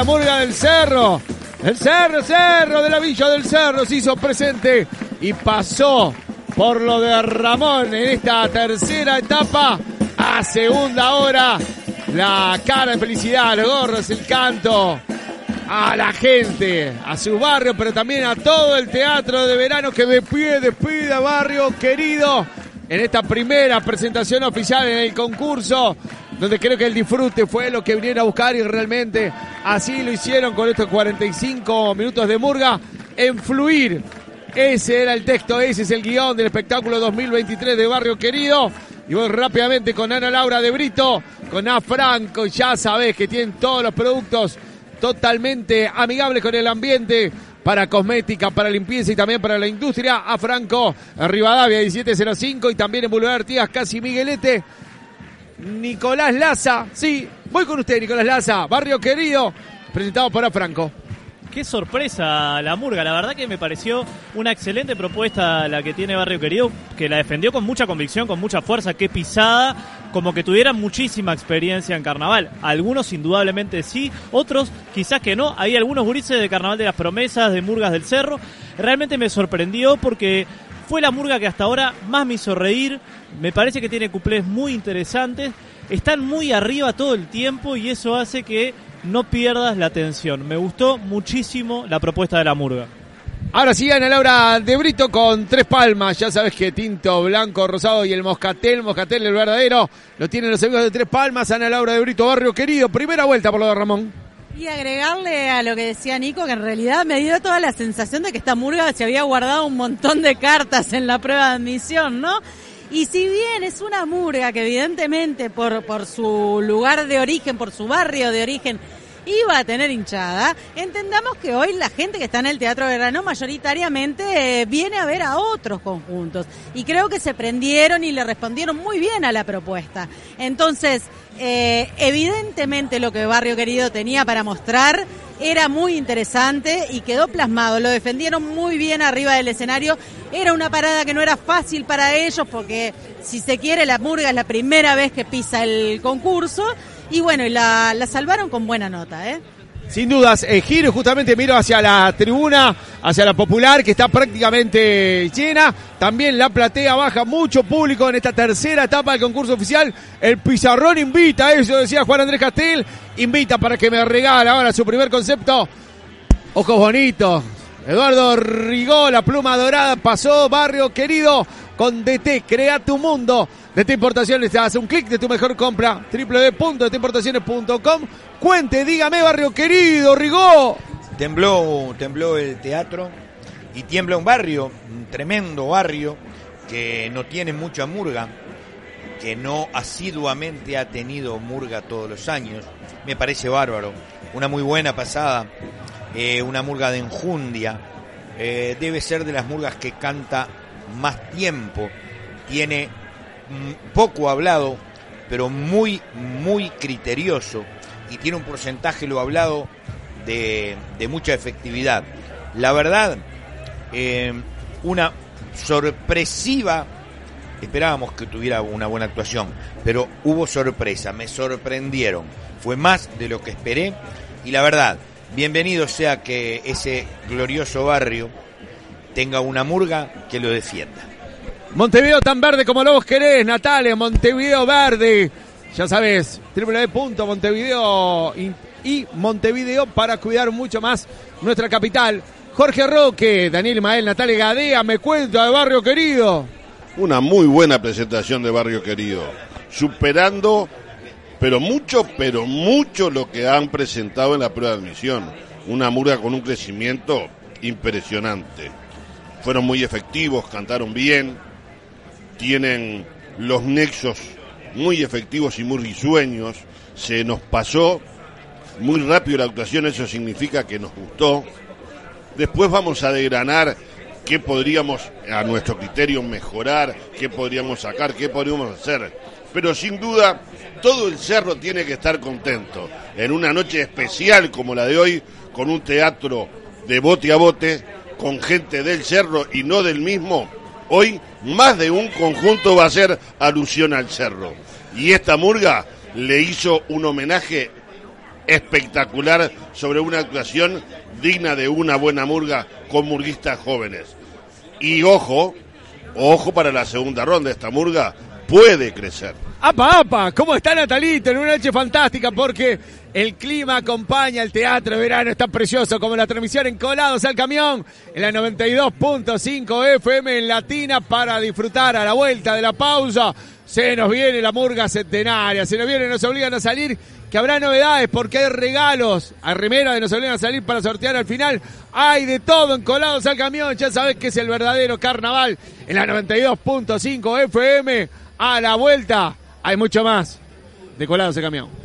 la murga del cerro. El cerro, cerro de la villa del cerro se hizo presente y pasó por lo de Ramón en esta tercera etapa a segunda hora. La cara de felicidad, los gorros, el canto a la gente, a su barrio, pero también a todo el teatro de verano que despide a barrio querido en esta primera presentación oficial en el concurso, donde creo que el disfrute fue lo que vinieron a buscar y realmente así lo hicieron con estos 45 minutos de murga en fluir. Ese era el texto, ese es el guion del espectáculo 2023 de Barrio Querido. Y voy rápidamente con Ana Laura de Brito, con A Franco, ya sabés que tienen todos los productos totalmente amigables con el ambiente para cosmética, para limpieza y también para la industria. A Franco, Rivadavia 1705 y también en Boulevard Artigas, casi Miguelete. Nicolás Laza, sí, voy con usted, Nicolás Laza, barrio querido, presentado por A Franco. Qué sorpresa la murga, la verdad que me pareció una excelente propuesta la que tiene Barrio Querido, que la defendió con mucha convicción, con mucha fuerza, qué pisada, como que tuvieran muchísima experiencia en carnaval. Algunos indudablemente sí, otros quizás que no. Hay algunos gurises de Carnaval de las Promesas, de Murgas del Cerro. Realmente me sorprendió porque fue la murga que hasta ahora más me hizo reír. Me parece que tiene cuplés muy interesantes. Están muy arriba todo el tiempo y eso hace que no pierdas la atención. Me gustó muchísimo la propuesta de la murga. Ahora sí, Ana Laura de Brito con tres palmas. Ya sabes que tinto, blanco, rosado y el moscatel, moscatel el verdadero, lo tienen los amigos de tres palmas. Ana Laura de Brito, barrio querido. Primera vuelta por lo de Ramón. Y agregarle a lo que decía Nico, que en realidad me dio toda la sensación de que esta murga se había guardado un montón de cartas en la prueba de admisión, ¿no? Y si bien es una murga que evidentemente por, por su lugar de origen, por su barrio de origen, iba a tener hinchada, entendamos que hoy la gente que está en el Teatro Verano mayoritariamente eh, viene a ver a otros conjuntos. Y creo que se prendieron y le respondieron muy bien a la propuesta. Entonces, eh, evidentemente lo que Barrio Querido tenía para mostrar era muy interesante y quedó plasmado. Lo defendieron muy bien arriba del escenario. Era una parada que no era fácil para ellos porque, si se quiere, la murga es la primera vez que pisa el concurso. Y bueno, y la, salvaron con buena nota, ¿eh? Sin dudas, eh, giro justamente miro hacia la tribuna, hacia la popular, que está prácticamente llena. También la platea baja mucho público en esta tercera etapa del concurso oficial. El pizarrón invita, eso decía Juan Andrés Castel, invita para que me regale ahora su primer concepto. Ojos bonitos. Eduardo Rigó, la pluma dorada, pasó, barrio querido, con DT, crea tu mundo. DT Importaciones, hace un clic de tu mejor compra, www.dtimportaciones.com. Cuente, dígame, barrio querido, Rigó. Tembló, tembló el teatro y tiembla un barrio, un tremendo barrio que no tiene mucha murga, que no asiduamente ha tenido murga todos los años. Me parece bárbaro. Una muy buena pasada, eh, una murga de enjundia. Eh, debe ser de las murgas que canta más tiempo. Tiene mm, poco hablado, pero muy, muy criterioso. Y tiene un porcentaje, lo hablado, de, de mucha efectividad. La verdad, eh, una sorpresiva, esperábamos que tuviera una buena actuación, pero hubo sorpresa, me sorprendieron, fue más de lo que esperé y la verdad, bienvenido sea que ese glorioso barrio tenga una murga que lo defienda. Montevideo tan verde como lo vos querés, Natalia, Montevideo verde. Ya sabes, www.montevideo y Montevideo para cuidar mucho más nuestra capital. Jorge Roque, Daniel Mael, Natalia Gadea, me cuenta de Barrio Querido. Una muy buena presentación de Barrio Querido, superando, pero mucho, pero mucho lo que han presentado en la prueba de admisión. Una murga con un crecimiento impresionante. Fueron muy efectivos, cantaron bien, tienen los nexos muy efectivos y muy risueños. Se nos pasó muy rápido la actuación, eso significa que nos gustó. Después vamos a degranar qué podríamos, a nuestro criterio, mejorar, qué podríamos sacar, qué podríamos hacer. Pero sin duda, todo el cerro tiene que estar contento. En una noche especial como la de hoy, con un teatro de bote a bote, con gente del cerro y no del mismo, hoy más de un conjunto va a hacer alusión al cerro. Y esta murga le hizo un homenaje espectacular sobre una actuación digna de una buena murga con murguistas jóvenes. Y ojo, ojo para la segunda ronda, esta murga puede crecer. ¡Apa, apa! ¿Cómo está Natalito? En una noche fantástica porque el clima acompaña el teatro de verano, está precioso como la transmisión en Colados al Camión, en la 92.5 FM en Latina para disfrutar a la vuelta de la pausa. Se nos viene la murga centenaria, se nos viene, nos obligan a salir, que habrá novedades porque hay regalos, a remera de nos obligan a salir para sortear al final. Hay de todo en Colados al Camión, ya sabes que es el verdadero carnaval en la 92.5 FM. A la vuelta hay mucho más de Colados al Camión.